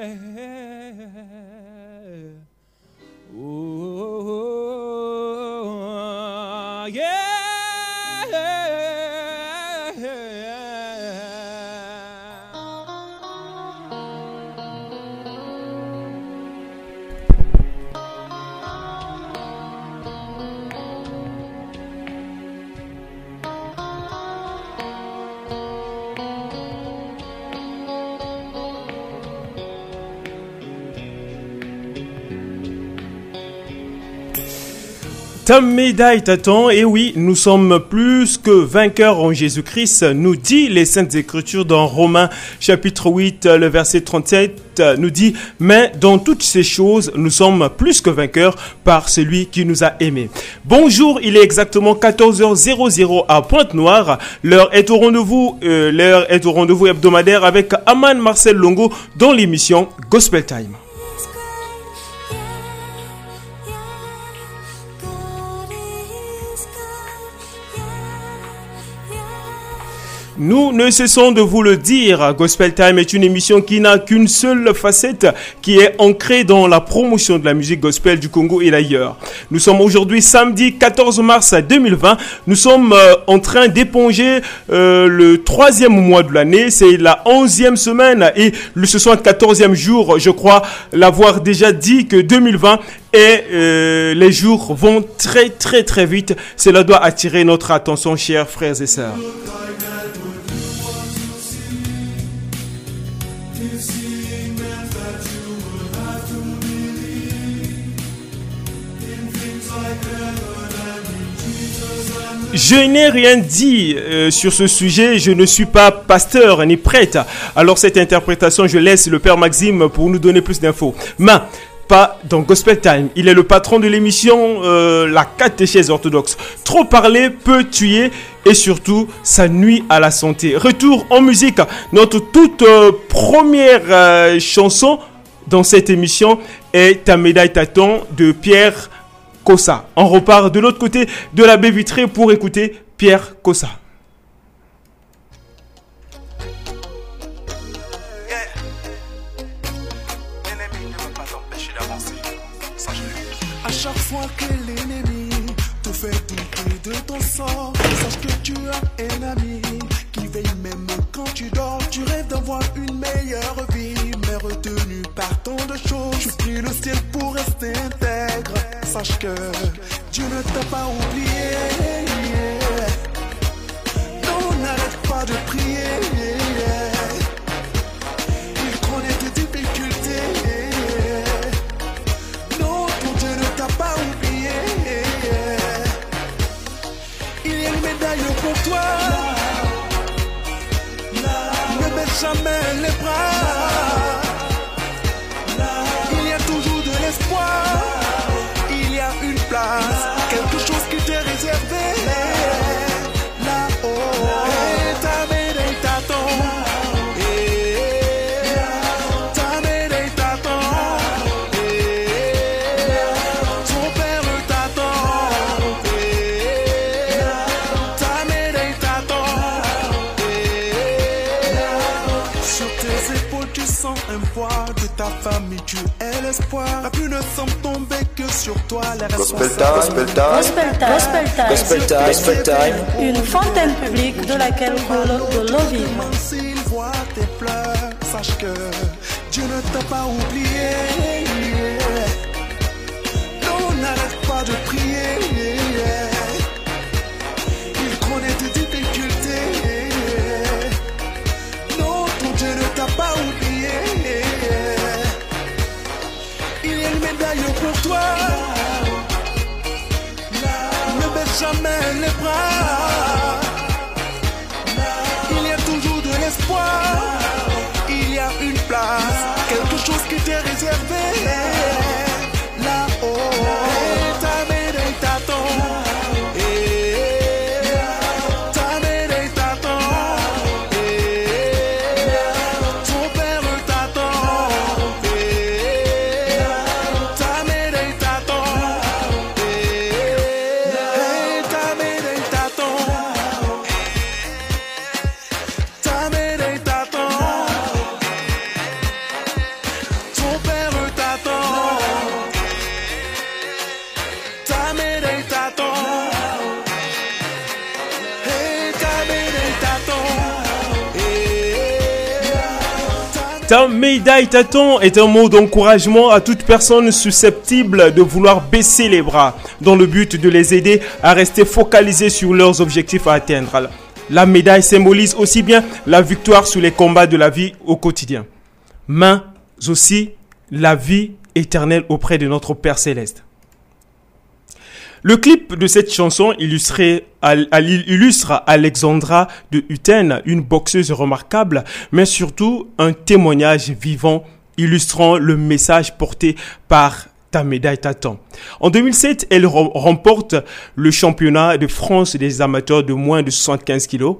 Oh, Ta médaille t'attend, et oui, nous sommes plus que vainqueurs en Jésus-Christ, nous dit les Saintes Écritures dans Romains chapitre 8, le verset 37, nous dit, mais dans toutes ces choses, nous sommes plus que vainqueurs par celui qui nous a aimés. Bonjour, il est exactement 14h00 à Pointe-Noire, l'heure est au rendez-vous, euh, l'heure est au rendez-vous hebdomadaire avec Aman Marcel Longo dans l'émission Gospel Time. Nous ne cessons de vous le dire, Gospel Time est une émission qui n'a qu'une seule facette, qui est ancrée dans la promotion de la musique gospel du Congo et d'ailleurs. Nous sommes aujourd'hui samedi 14 mars 2020. Nous sommes euh, en train d'éponger euh, le troisième mois de l'année. C'est la onzième semaine et le 74e jour, je crois l'avoir déjà dit que 2020 et euh, les jours vont très très très vite. Cela doit attirer notre attention, chers frères et sœurs. Je n'ai rien dit euh, sur ce sujet, je ne suis pas pasteur ni prêtre. Alors cette interprétation, je laisse le Père Maxime pour nous donner plus d'infos. Mais pas dans Gospel Time. Il est le patron de l'émission euh, La catéchèse orthodoxe. Trop parler peut tuer et surtout ça nuit à la santé. Retour en musique. Notre toute euh, première chanson dans cette émission est Ta médaille t'attend de Pierre On repart de l'autre côté de la baie vitrée pour écouter Pierre Kossa. À chaque fois que l'ennemi te fait douter de ton sort, sache que tu as un ami qui veille même quand tu dors. Tu rêves d'avoir une meilleure vie, retenu par tant de choses. Tu pries le ciel pour rester intègre. Sache que Dieu ne t'a pas oublié. Non, n'arrête pas de prier. Il connaît tes difficultés. Non, ton Dieu ne t'a pas oublié. Il y a une médaille pour toi. Ne baisse jamais les bras. L'espoir. La pluie ne semble tomber que sur toi, les Gospel time, gospel time, Gospel Time. Gospel Time. gospel time, gospel time. Une fontaine publique de laquelle coule de l'eau vive. S'il voit tes pleurs, sache que Dieu ne t'a pas oublié. Jamais Ta médaille t'attend est un mot d'encouragement à toute personne susceptible de vouloir baisser les bras dans le but de les aider à rester focalisés sur leurs objectifs à atteindre. La médaille symbolise aussi bien la victoire sur les combats de la vie au quotidien, mais aussi la vie éternelle auprès de notre Père céleste. Le clip de cette chanson illustre Alexandra de Uten, une boxeuse remarquable, mais surtout un témoignage vivant illustrant le message porté par ta médaille t'attend. En 2007, elle rem- remporte le championnat de France des amateurs de moins de 75 kilos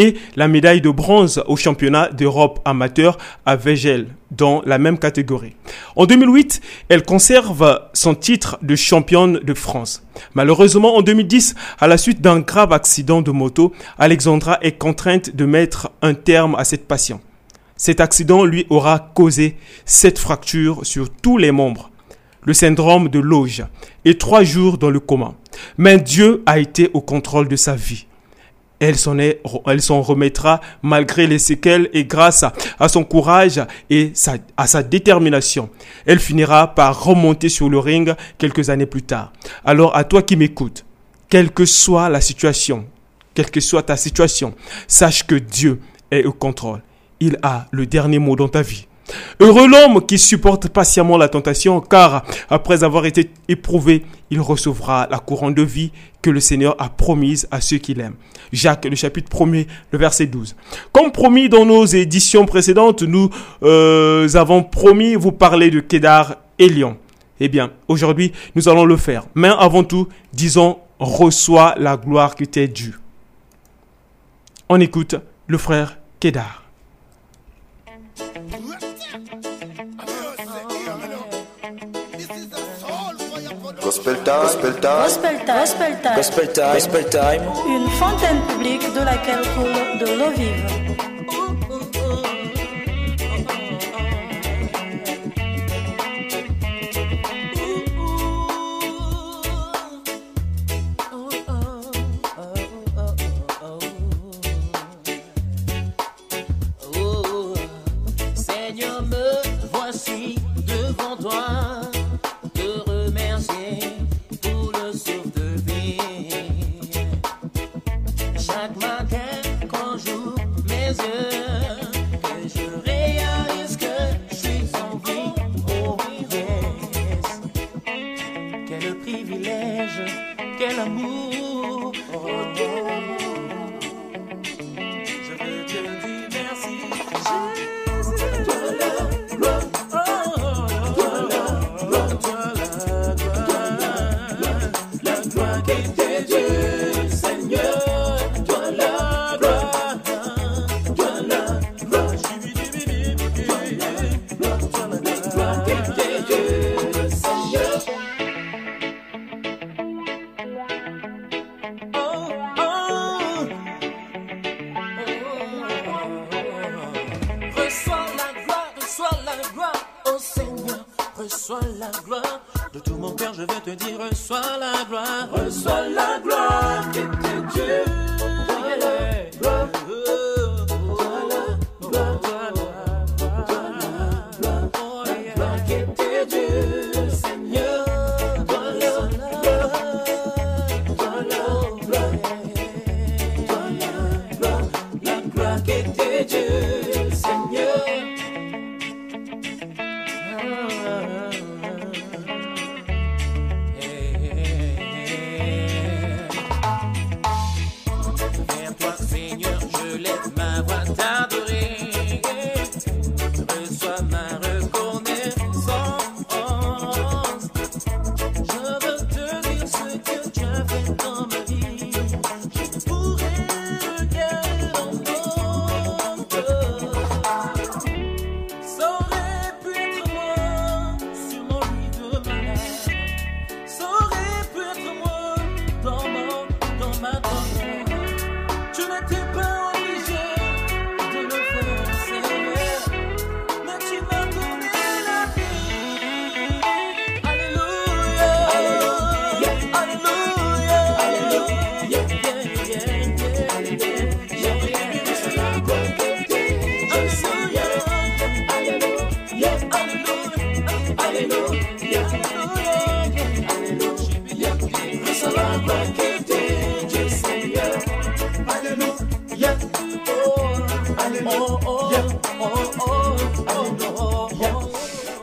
et la médaille de bronze au championnat d'Europe amateur à Vegel dans la même catégorie. En 2008, elle conserve son titre de championne de France. Malheureusement, en 2010, à la suite d'un grave accident de moto, Alexandra est contrainte de mettre un terme à cette passion. Cet accident lui aura causé sept fractures sur tous les membres, le syndrome de Loge et trois jours dans le coma. Mais Dieu a été au contrôle de sa vie. Elle s'en remettra malgré les séquelles et grâce à, son courage et à sa détermination. Elle finira par remonter sur le ring quelques années plus tard. Alors à toi qui m'écoutes, quelle que soit la situation, quelle que soit ta situation, sache que Dieu est au contrôle. Il a le dernier mot dans ta vie. Heureux l'homme qui supporte patiemment la tentation, car après avoir été éprouvé, il recevra la couronne de vie que le Seigneur a promise à ceux qui l'aiment. Jacques, le chapitre 1er, le verset 12. Comme promis dans nos éditions précédentes, nous euh, avons promis vous parler de Kédar et Lyon. Eh bien, aujourd'hui, nous allons le faire. Mais avant tout, disons, reçois la gloire qui t'est due. On écoute le frère Kédar. Gospel time, gospel time, Gospel Time, Gospel Time, gospel time, gospel time. une fontaine publique de laquelle coule de l'eau vive.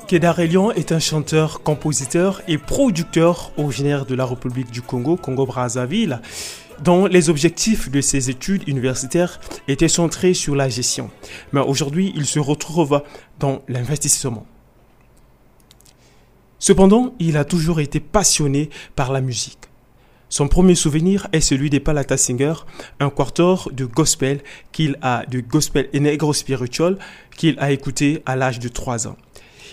Kedar Elion est un chanteur, compositeur et producteur originaire de la République du Congo, Congo-Brazzaville, dont les objectifs de ses études universitaires étaient centrés sur la gestion. Mais aujourd'hui, il se retrouve dans l'investissement. Cependant, il a toujours été passionné par la musique. Son premier souvenir est celui des Palata Singers, un quartor de gospel qu'il a, de gospel et negro spiritual qu'il a écouté à l'âge de 3 ans.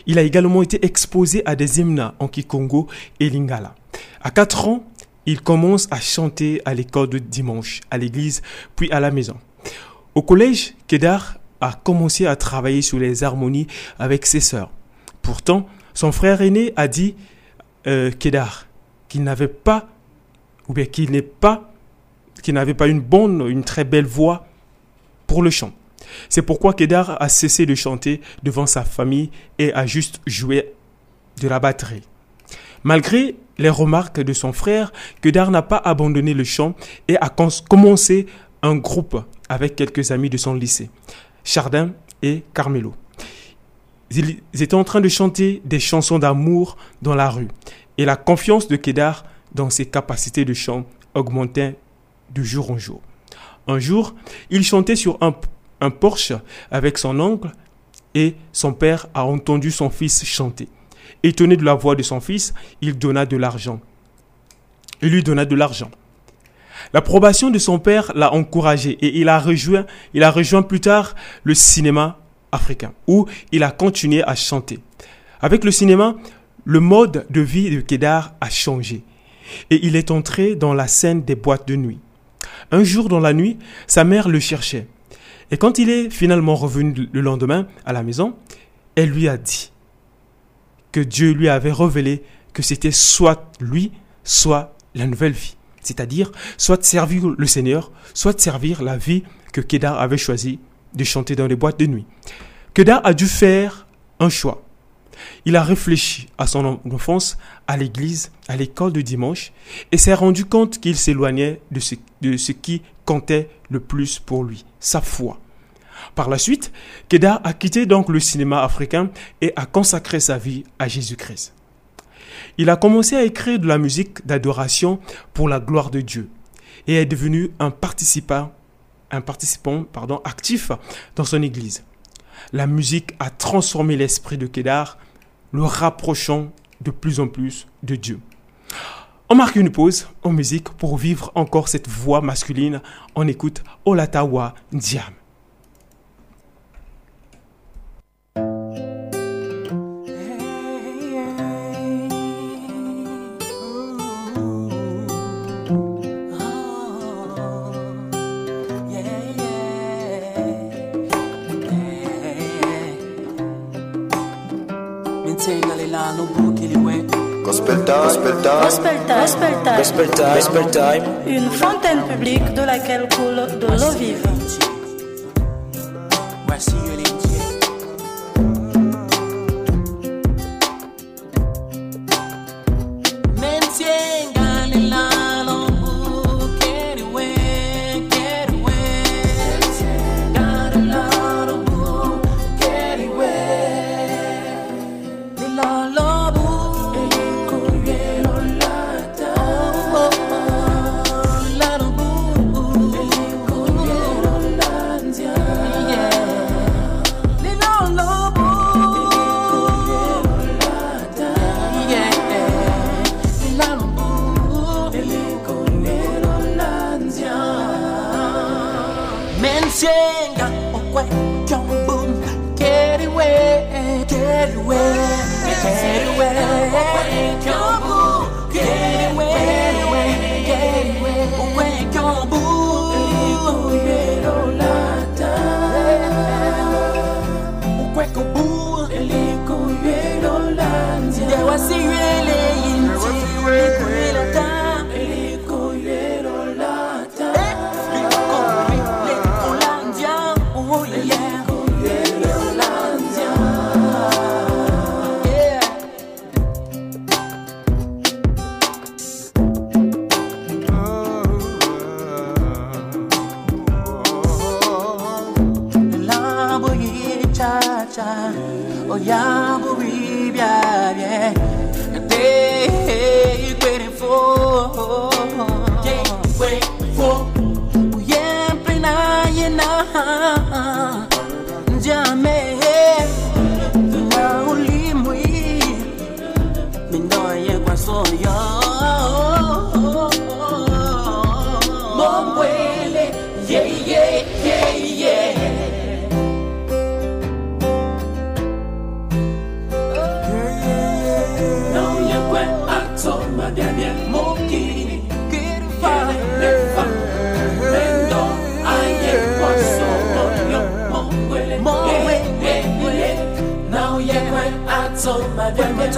Il a également été exposé à des hymnes en Kikongo et Lingala. À 4 ans, il commence à chanter à l'école de dimanche, à l'église, puis à la maison. Au collège, Kedar a commencé à travailler sur les harmonies avec ses sœurs. Pourtant, son frère aîné a dit euh, Kedar qu'il n'avait pas, ou bien qu'il n'est pas, qu'il n'avait pas une bonne, une très belle voix pour le chant. C'est pourquoi Kedar a cessé de chanter devant sa famille et a juste joué de la batterie. Malgré les remarques de son frère, Kedar n'a pas abandonné le chant et a commencé un groupe avec quelques amis de son lycée, Chardin et Carmelo. Ils étaient en train de chanter des chansons d'amour dans la rue et la confiance de Kedar dans ses capacités de chant augmentait de jour en jour. Un jour, il chantait sur un un Porsche avec son oncle et son père a entendu son fils chanter. Étonné de la voix de son fils, il donna de l'argent. Il lui donna de l'argent. L'approbation de son père l'a encouragé et il a rejoint, il a rejoint plus tard le cinéma africain où il a continué à chanter. Avec le cinéma, le mode de vie de Kedar a changé et il est entré dans la scène des boîtes de nuit. Un jour dans la nuit, sa mère le cherchait. Et quand il est finalement revenu le lendemain à la maison, elle lui a dit que Dieu lui avait révélé que c'était soit lui, soit la nouvelle vie. C'est-à-dire, soit servir le Seigneur, soit servir la vie que Kedar avait choisi de chanter dans les boîtes de nuit. Kedar a dû faire un choix. Il a réfléchi à son enfance, à l'église, à l'école de dimanche, et s'est rendu compte qu'il s'éloignait de ce, de ce qui comptait le plus pour lui, sa foi. Par la suite, Kedar a quitté donc le cinéma africain et a consacré sa vie à Jésus-Christ. Il a commencé à écrire de la musique d'adoration pour la gloire de Dieu et est devenu un participant, un participant pardon, actif dans son église. La musique a transformé l'esprit de Kedar, le rapprochant de plus en plus de Dieu. On marque une pause en musique pour vivre encore cette voix masculine. On écoute Olatawa Ndiam. Gospel time, gospel time, Gospel time, gospel time. gospel time, gospel time. Une fontaine publique de laquelle coule de l'eau vive.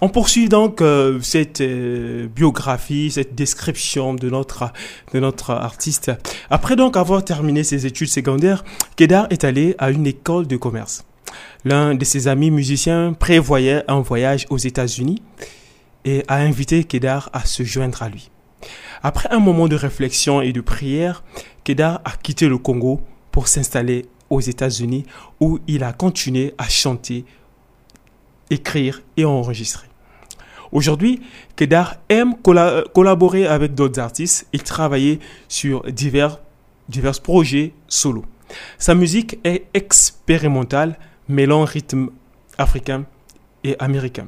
On poursuit donc euh, cette euh, biographie, cette description de notre, de notre artiste. Après donc avoir terminé ses études secondaires, Kedar est allé à une école de commerce. L'un de ses amis musiciens prévoyait un voyage aux États-Unis et a invité Kedar à se joindre à lui. Après un moment de réflexion et de prière, Kedar a quitté le Congo pour s'installer aux États-Unis où il a continué à chanter, écrire et enregistrer. Aujourd'hui, Kedar aime colla- collaborer avec d'autres artistes et travailler sur divers, divers projets solo. Sa musique est expérimentale, mêlant rythme africain et américain.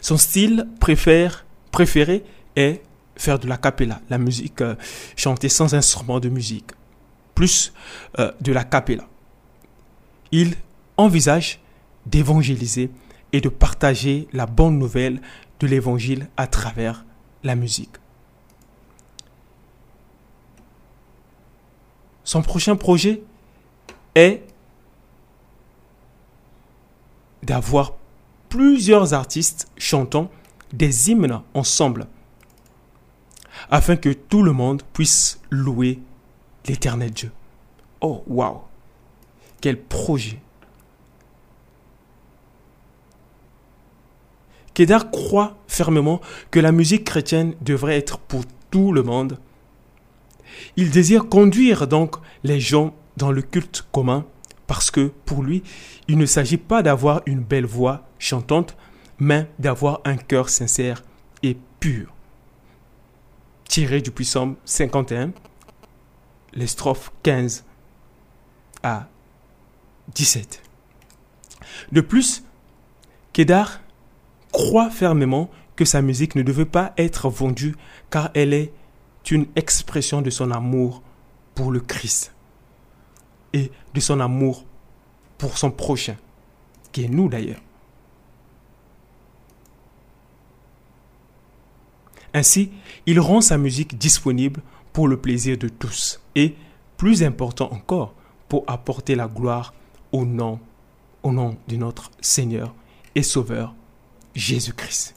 Son style préféré est faire de la cappella, la musique euh, chantée sans instrument de musique, plus euh, de la cappella. Il envisage d'évangéliser et de partager la bonne nouvelle de l'évangile à travers la musique. Son prochain projet est d'avoir plusieurs artistes chantant des hymnes ensemble afin que tout le monde puisse louer l'éternel Dieu. Oh, waouh! Quel projet! Kedar croit fermement que la musique chrétienne devrait être pour tout le monde. Il désire conduire donc les gens dans le culte commun parce que pour lui, il ne s'agit pas d'avoir une belle voix chantante, mais d'avoir un cœur sincère et pur. Tiré du puissant 51, les strophes 15 à 17. De plus, Kedar croit fermement que sa musique ne devait pas être vendue car elle est une expression de son amour pour le Christ et de son amour pour son prochain, qui est nous d'ailleurs. Ainsi, il rend sa musique disponible pour le plaisir de tous et, plus important encore, pour apporter la gloire au nom, au nom de notre Seigneur et Sauveur Jésus-Christ.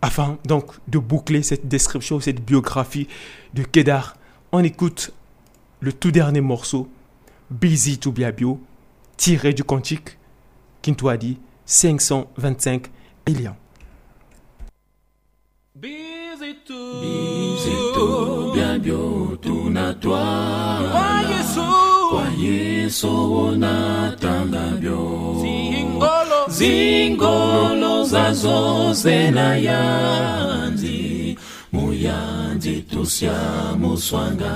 Afin donc de boucler cette description, cette biographie de Kedar, on écoute le tout dernier morceau, Busy to Biabio, tiré du cantique Kintwadi 525 Elian. Busy to Busy to bien bio tunatwa Kwa Yesu sonatangabyo zingolo. Zingolo zazo zena yanzi muyanzi tusya muswanga.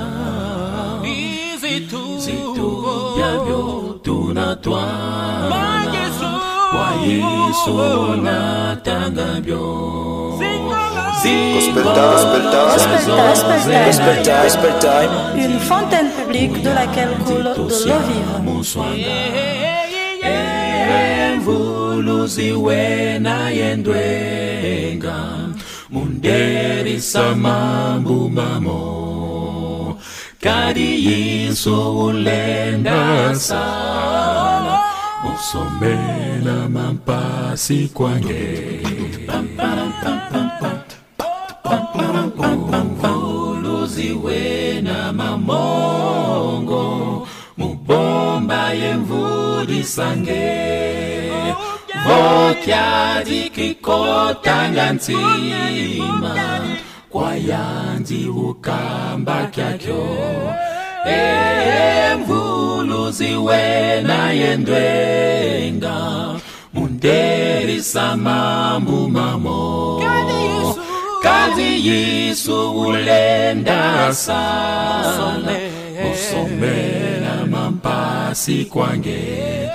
Zituko byabyo tunatwanga wa yesu oh, oh, oh. natangabyo Gospel time, gospel time, Gospel time, gospel time. gospel time, gospel time. Une fontaine publique de laquelle coule de l'eau vive. munderisa mambu mamo. Kadi yiso ulenda sana musomela mampasi kwange mvuluzi wena mamongo mubomba yemvulisange votyadi kikotanga ntsima kwayanzi ukamba kyakyo. Emvuluzi wena yendwenga munderisa mambu mamo kadi yisu ulenda sana usomela mampasi kwange.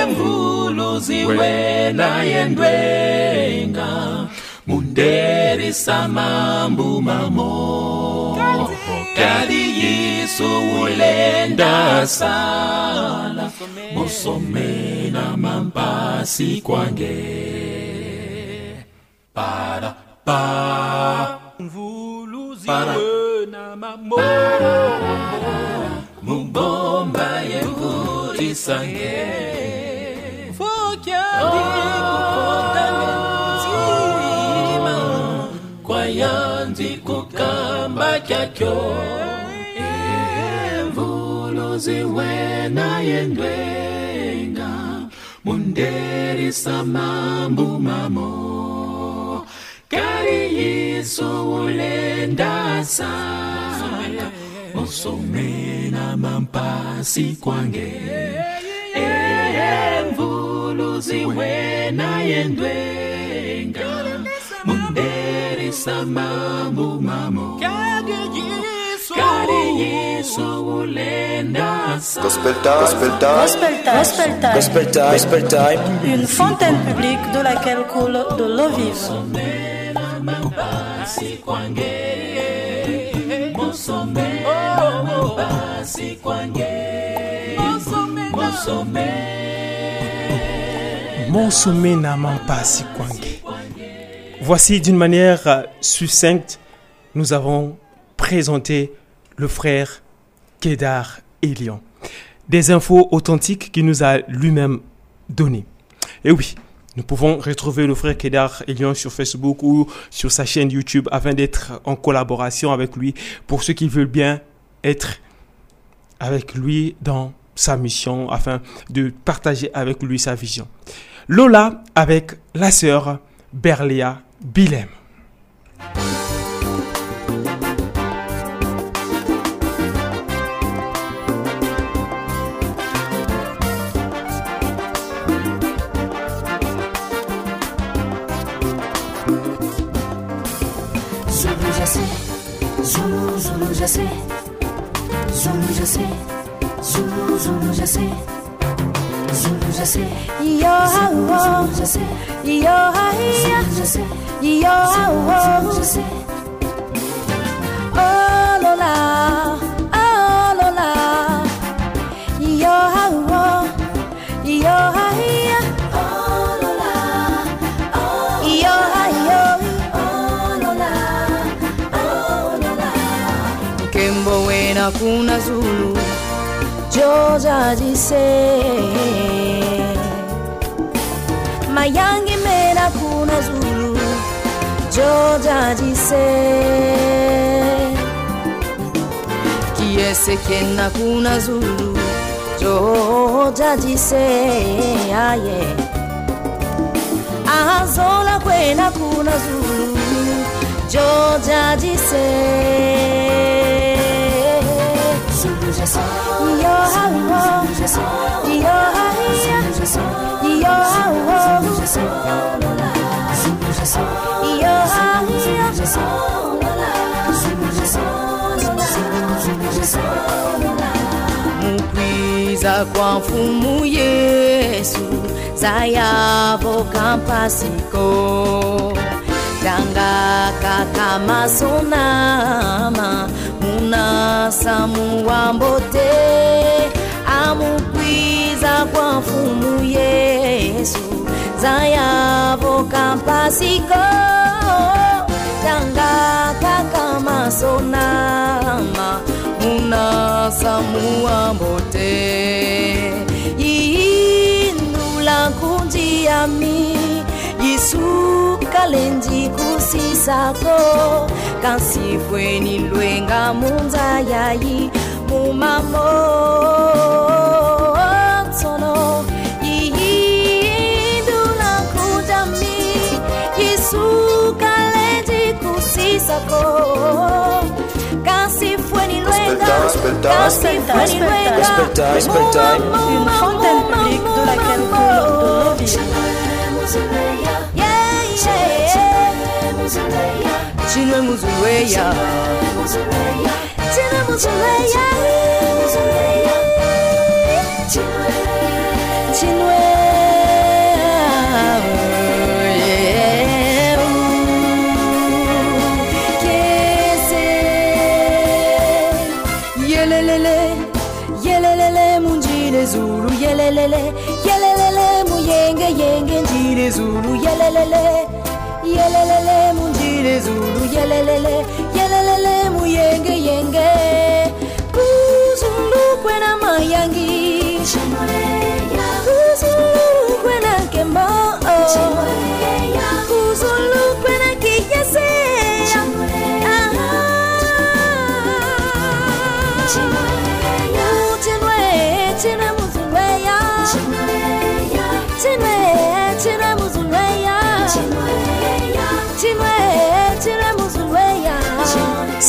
Emvuluzi wena yendwenga. Munderisa mambu mamo. Kadi yiso ulenda sala musomela mampasi kwange. Para vuluziwe namamombo mubomba yekulisange fokyandikukotaletima kwayanzikukamba kyakyo mvuluziwe nayendwenga munderisama mbumamo kari yiso ulenda sala usomena mampasi kwange emvuluzi wena yendwenga munderisa mambu mamo kari yiso ulenda sala Gospel time, gospel time, Gospel Time. Gospel Time. gospel time, gospel time. Une fontaine publique de laquelle coule de l'eau vive. Kwange kwange kwange. Voici d'une manière succincte, nous avons présenté le frère Kedar Elion. Des infos authentiques qu'il nous a lui-même données. Et oui, nous pouvons retrouver le frère Kedar Elion sur Facebook ou sur sa chaîne YouTube afin d'être en collaboration avec lui pour ceux qui veulent bien être avec lui dans sa mission afin de partager avec lui sa vision. Lola avec la sœur Berlia Bilem. je sais, zoom, je sais, zoom, zoom, je sais. Zoom, je sais, yo, zoom, je sais, yo, zoom, je sais, yo, zoom. Oh. alcun azul Gioia di sé Ma yangi me alcun azul Gioia di sé Chi è se che alcun azul Gioia di sé ah, yeah. Azola quella cuna azul Gioia di sé mukwiza kwa mfumu yesu zayavo kampasiko. Tangaka kamasonama Muna samuwa mbote amukwiza kwa mfumu Yesu. Zayavo kampasiko tangaka kamasonama muna samuwa mbote. Iindula kunjiami yisukalenjiku lwenga munzayayi mumamotono yindula kunjami yisukalenji kusisako. Kansifweni lwenga Gospel time, kansifweni Gospel time, lwenga. gospel time, gospel time. Une fontaine publique de laquelle coule de l'eau vive. tiramos o leia, tiramos o leia, Zulu yelelele. Yelelele muyenge yenge njile Zulu yelelele. mezulu yelelele.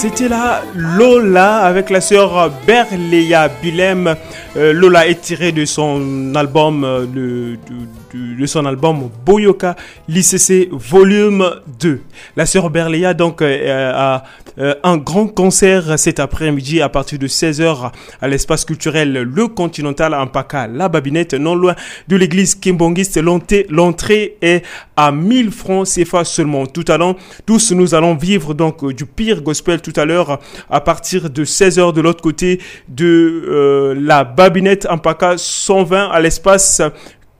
C'était là Lola avec la sœur Berléa Bilem. Euh, Lola est tirée de son album euh, de, de- de- son album Boyoka l'ICC volume 2. La sœur Berléa donc euh, a euh, un grand concert cet après-midi à partir de 16h à l'espace culturel Le Continental en Paca, la Babinette, non loin de l'église Kimbongiste. L'entrée est à 1000 francs CFA seulement. Tout à l'heure, tous nous allons vivre donc euh, du pire gospel tout à l'heure à partir de 16h de l'autre côté de euh, la Babinette en Paca 120 à l'espace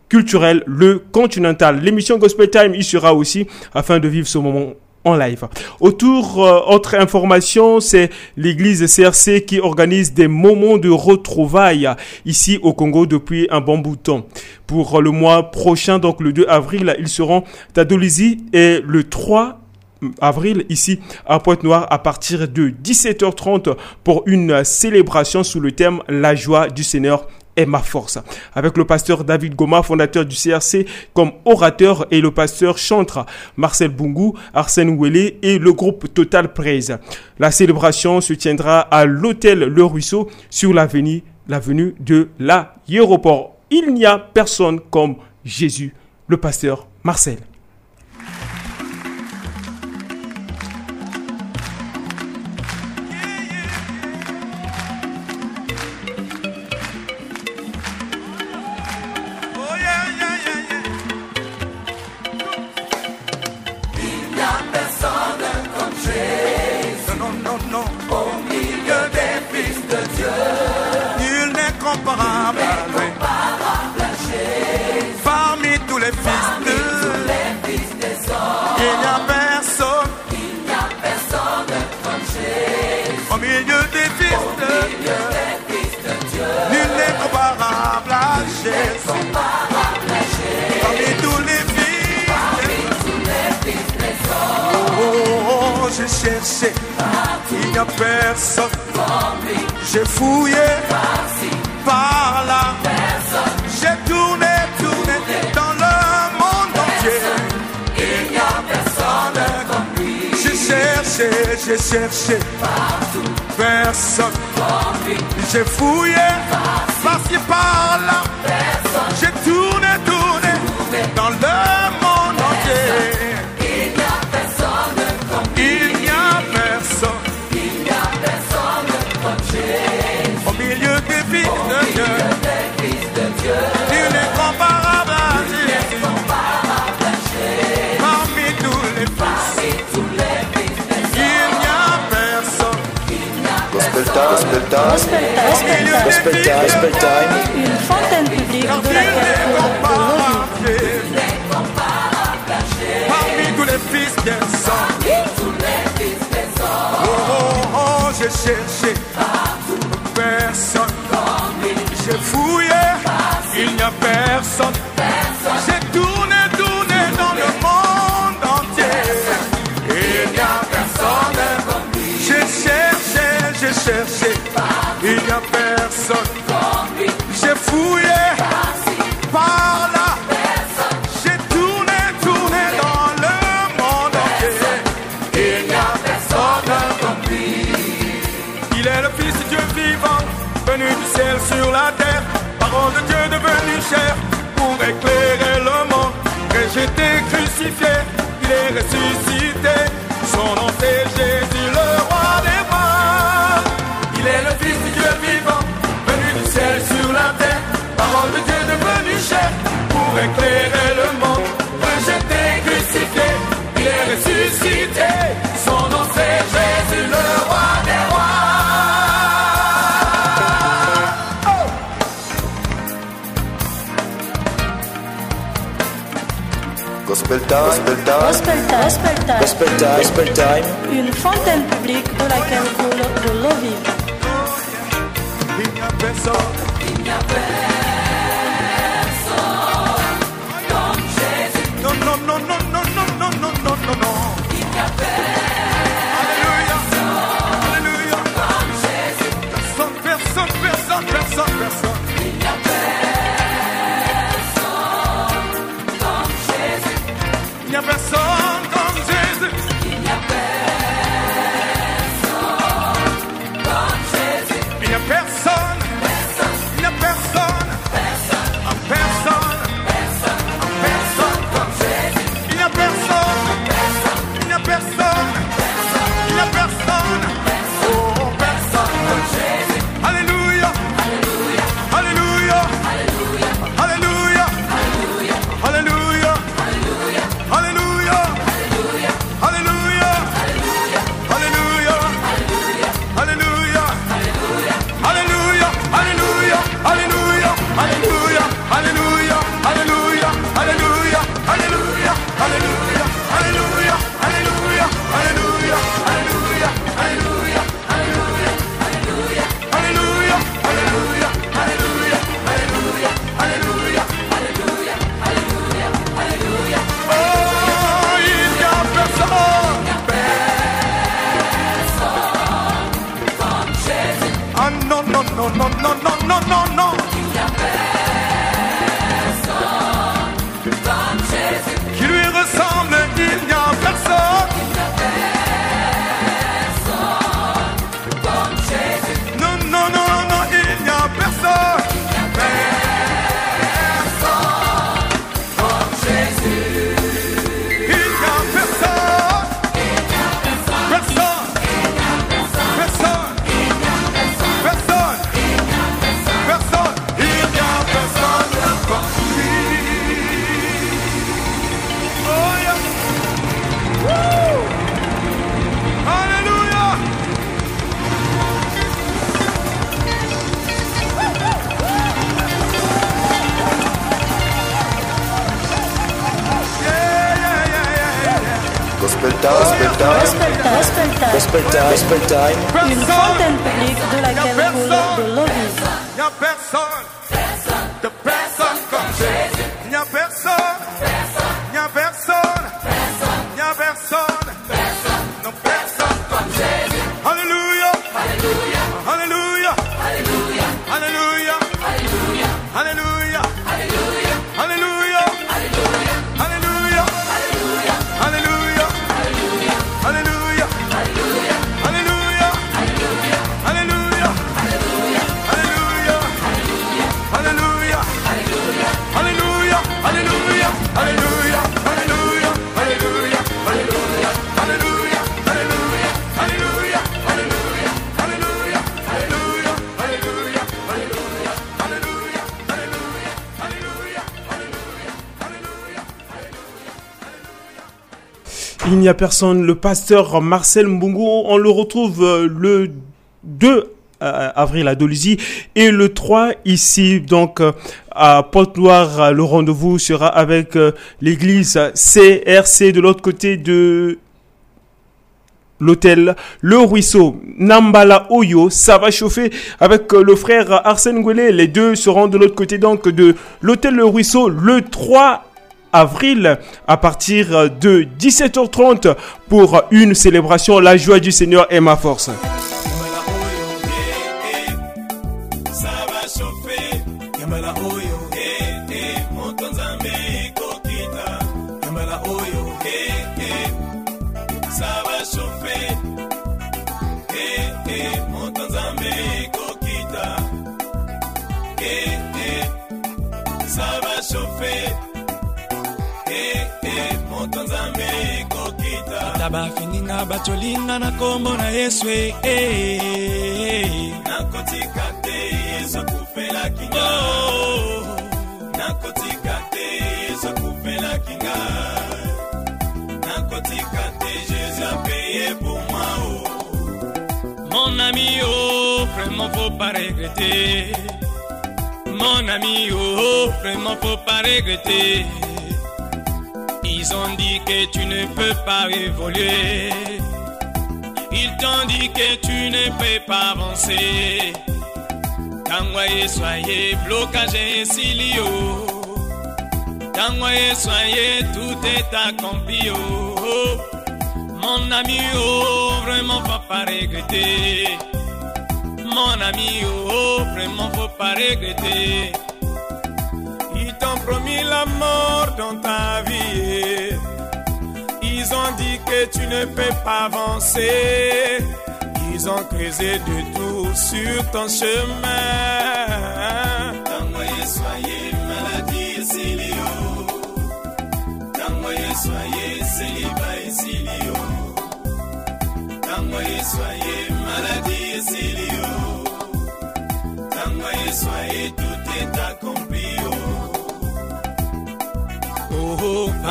culturel Le Continental. L'émission Gospel Time y sera aussi afin de vivre ce moment en live. Autour, euh, autre information, c'est l'église CRC qui organise des moments de retrouvailles ici au Congo depuis un bon bout de temps. Pour le mois prochain, donc le 2 avril, ils seront à et le 3 avril ici à Pointe-Noire à partir de 17h30 pour une célébration sous le thème La joie du Seigneur ma force. Avec le pasteur David Goma, fondateur du CRC, comme orateur et le pasteur chantre Marcel Bungu, Arsène Ouellet et le groupe Total Praise. La célébration se tiendra à l'hôtel Le Ruisseau sur l'avenue, l'avenue de l'aéroport. Il n'y a personne comme Jésus, le pasteur Marcel. Gospel time, gospel time, Gospel Time, gospel time, gospel time. une fontaine publique de vive. Parmi tous les fils des hommes. Oh, oh, oh, j'ai cherché personne. J'ai fouillé, il n'y a personne. Gospel time, gospel time, Gospel Time. Gospel Time. gospel time, gospel time. Une fontaine publique de laquelle coule de l'eau vive. Il n'y a personne. Non, non, non, non, non, non, non, So. N'y a personne. Le pasteur Marcel Mbungu, on le retrouve euh, le 2 euh, avril à Doluzy et le 3 ici donc euh, à Pointe-Noire. Le rendez-vous sera avec l'église CRC de l'autre côté de l'hôtel Le Ruisseau, Nambala Oyo, ça va chauffer avec le frère Arsène Goulet. Les deux seront de l'autre côté donc de l'hôtel Le Ruisseau le 3 avril à partir de 17h30 pour une célébration. La joie du Seigneur est ma force. Ata bafininga bacolinga na kombo na yesu e, e, e. nakotika te yesu akufelaki nga nakotika te yesu akufelaki nga nakotika te jésus a payé pour moi oh. mon ami oh vraiment faut pas regretter mon ami oh vraiment faut pas regretter Ils ont dit que tu ne peux pas évoluer. Ils t'ont dit que tu ne peux pas avancer. Tangoye soyez blocage et silio. Tangoye soyez tout est accompli. Oh. Mon ami, oh, vraiment faut pas regretter. Mon ami, oh, vraiment faut pas regretter. Promis la mort dans ta vie. Ils ont dit que tu ne peux pas avancer. Ils ont creusé de tout sur ton chemin.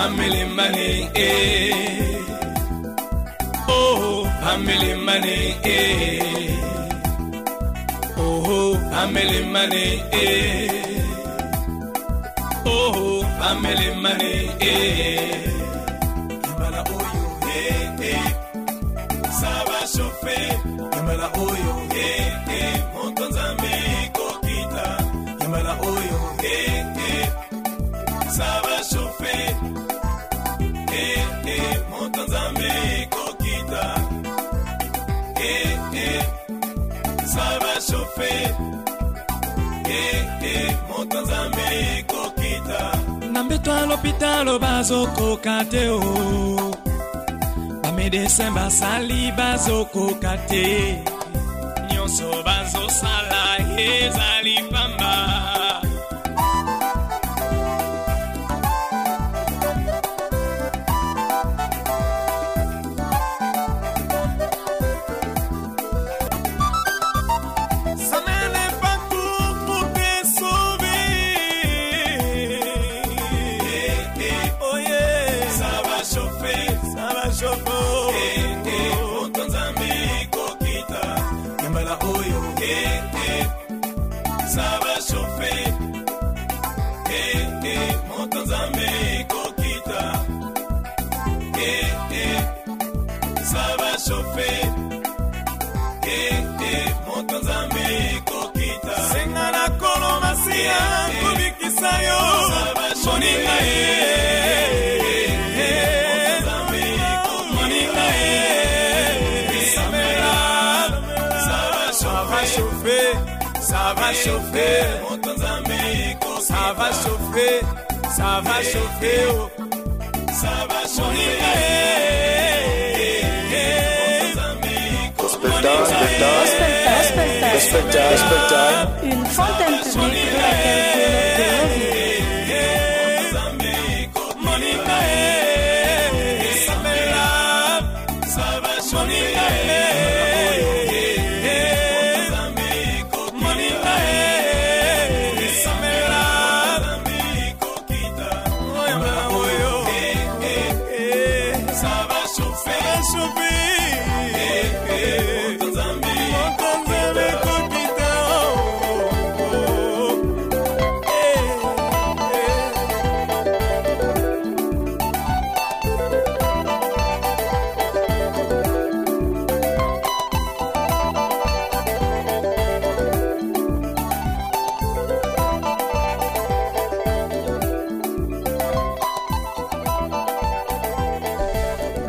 Oh, Pamela Mane, eh. Oh, Pamela Mane, eh. Oh, Pamela Mane, eh. Oh, Pamela Mane, eh. Yamala oyo, eh, eh. Ça va chauffer. Yamala oyo, eh, eh. Kokita. Nambeto à l'hôpital bazokoka te o. Bamedecin basali bazokoka te. Nyonso bazosala ezali pamba chauffer. Ça va chauffer, ça va chauffer. oh. Ça va chauffer. Gospel time, gospel time. Une fontaine publique de laquelle coule de chauffer, chauffer.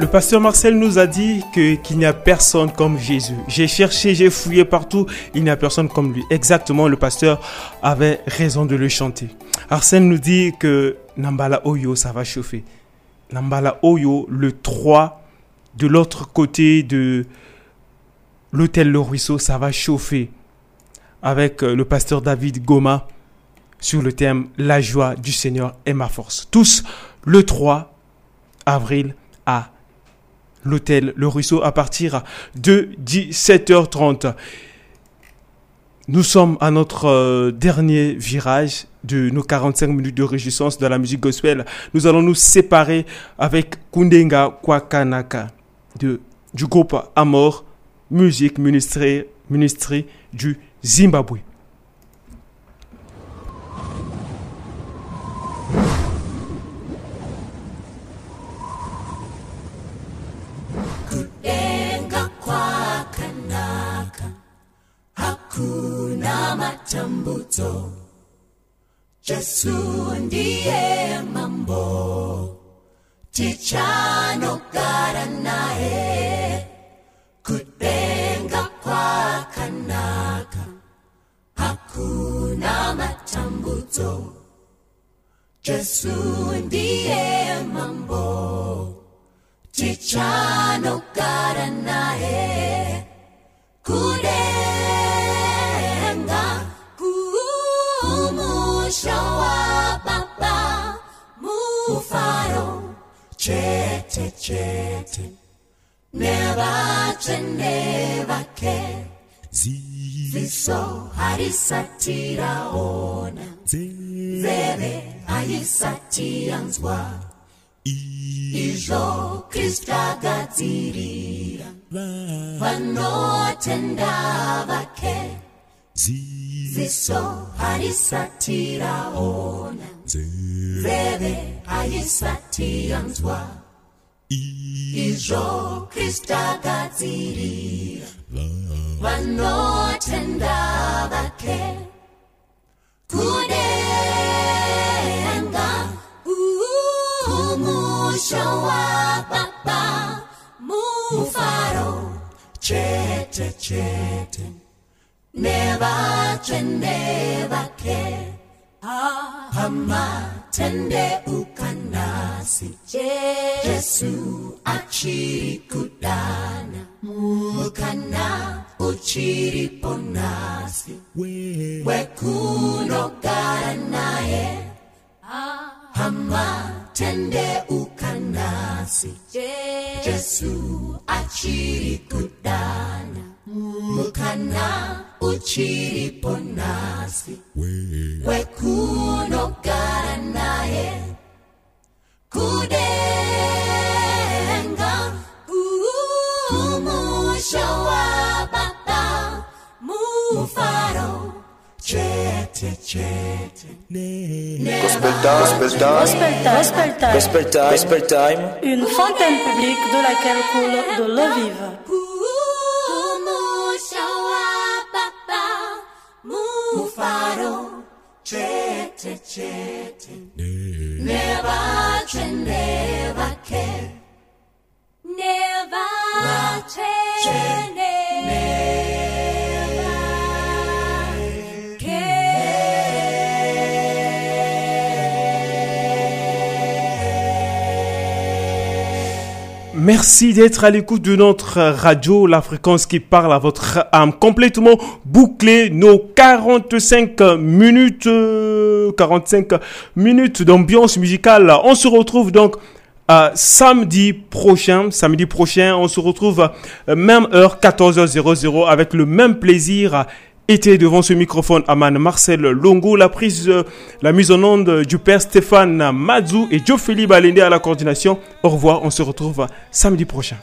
Pasteur Marcel nous a dit que qu'il n'y a personne comme Jésus. J'ai cherché, j'ai fouillé partout, il n'y a personne comme lui. Exactement, le pasteur avait raison de le chanter. Arsène nous dit que Nambala Oyo, ça va chauffer. Nambala Oyo, le 3, de l'autre côté de l'hôtel Le Ruisseau, ça va chauffer. Avec euh, le pasteur David Goma sur le thème La joie du Seigneur est ma force. Tous le 3 avril à l'hôtel Le Ruisseau à partir de 17h30. Nous sommes à notre euh, dernier virage de nos 45 minutes de réjouissance de la musique gospel. Nous allons nous séparer avec Kundenga Kwakanaka de, du groupe Amor, musique ministrée, ministrée du Zimbabwe. Yesu ndiye mambo, tichano kara nae. Kutenga kwa kanaka, hakuna matambuzo. Yesu ndiye mambo, tichano chanting. Never cheneva ke ziso harisatira ona. Zeve haisatiyanzwa izvo kristu agadzirira vanotenda vake. Ziso harisatiraona nzeve haisatiyanzwa izvo kristu agadzirira vanotenda vake. Kudenga umusha wa baba. Mufaro. Chete chete. Nevatsvene vake. Hamatende nasi. Yesu achikutana mukana uchiripo nasi, we, we kunogara naye hama tende ukanasi. Yesu achikutana mukana uchiripo nasi, we, we kunogara naye kudenga umusha wa baba mufaro chete chete Gospel time, gospel time, Gospel time. Gospel time. gospel time. Une fontaine publique de laquelle coule de l'eau vive. umusha wa never change, never care never Merci d'être à l'écoute de notre radio, la fréquence qui parle à votre âme. Complètement bouclé nos 45 minutes, euh, 45 minutes d'ambiance musicale. On se retrouve donc euh, samedi prochain. Samedi prochain, on se retrouve euh, même heure 14h00 avec le même plaisir. Était devant ce microphone Aman Marcel Longo, la prise, euh, la mise en onde du père Stéphane Mazou et Joe Philippe Balende à la coordination. Au revoir, on se retrouve samedi prochain.